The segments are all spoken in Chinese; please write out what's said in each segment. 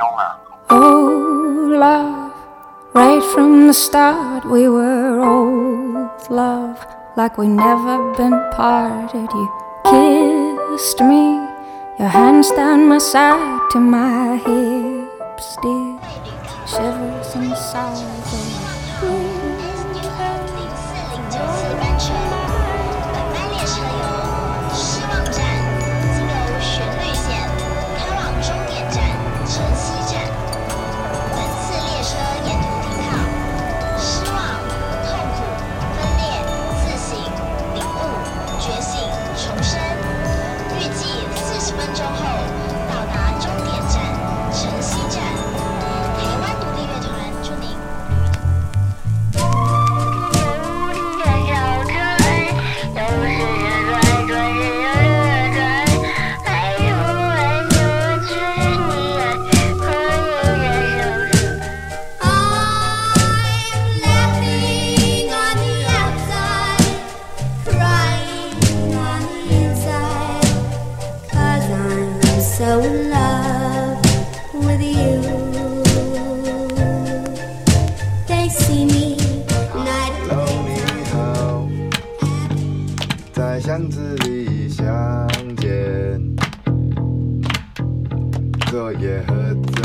Oh, love, right from the start, we were old love, like we never been parted. You kissed me, your hands down my side to my hips, dear, shivers inside. oh yeah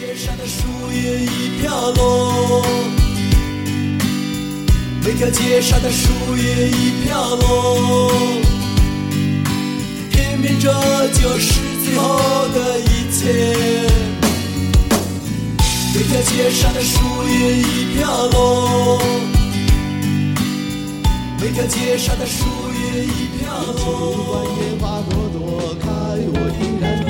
街上的树叶已飘落每条街上的树叶已飘落偏偏这就是最后的一切每条街上的树叶已飘落每条街上的树叶已飘落。花朵朵开我依然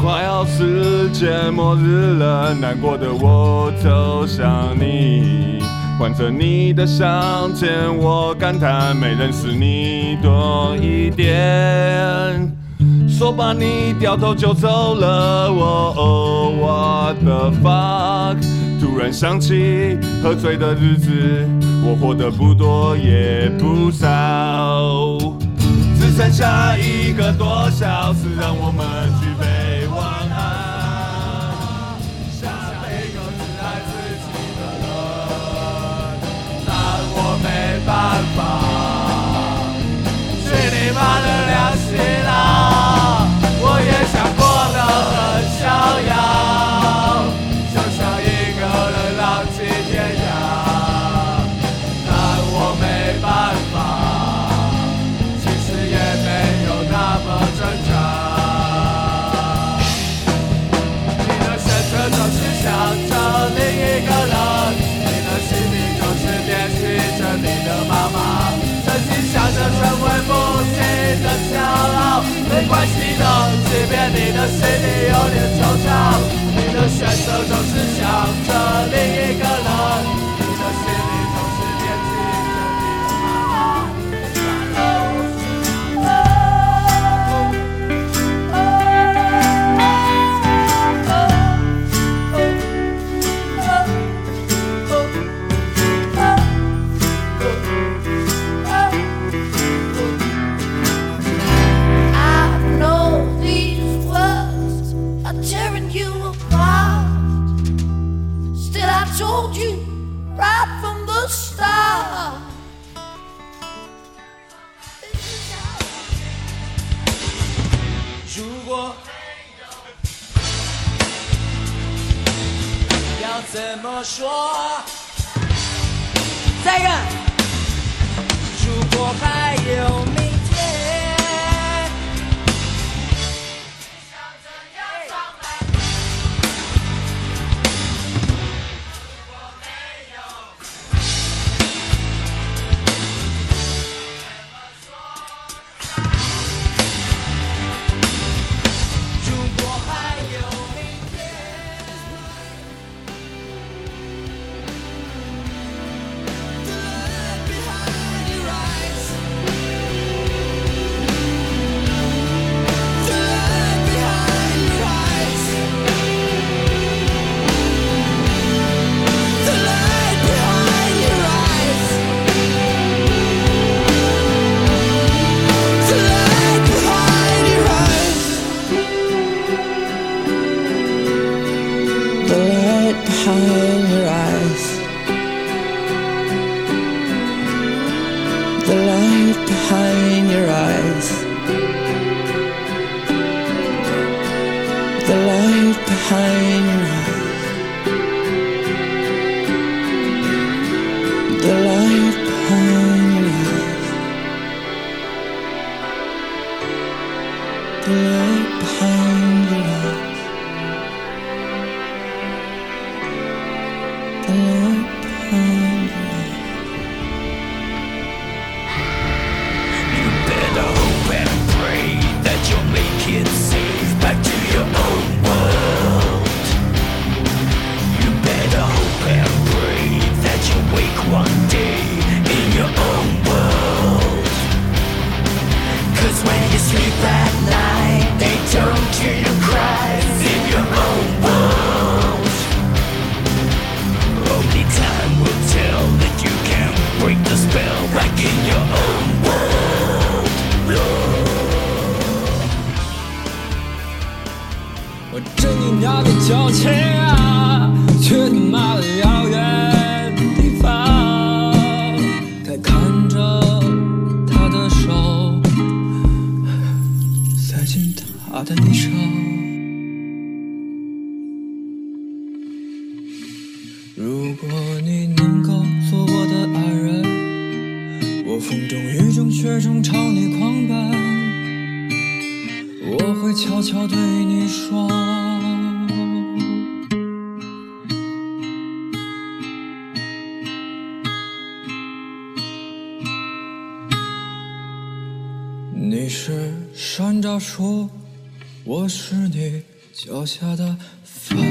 快要世界末日了，难过的我走向你，换着你的向前，我感叹没认识你多一点。说罢你掉头就走了，我 oh what the fuck！突然想起喝醉的日子，我活得不多也不少，只剩下一个多小时，让我即便你的心里有点惆怅，你的选择总是想着另 told you right from the start. This is 要怎么说？再一个，如果还有 behind your eyes. The light behind your eyes. 小青啊，去他妈的遥远地方，该看着他的手塞进他的衣裳。如果你能够做我的爱人，我风中雨中雪中朝你狂奔。我会悄悄对你说，你是山楂树，我是你脚下的房。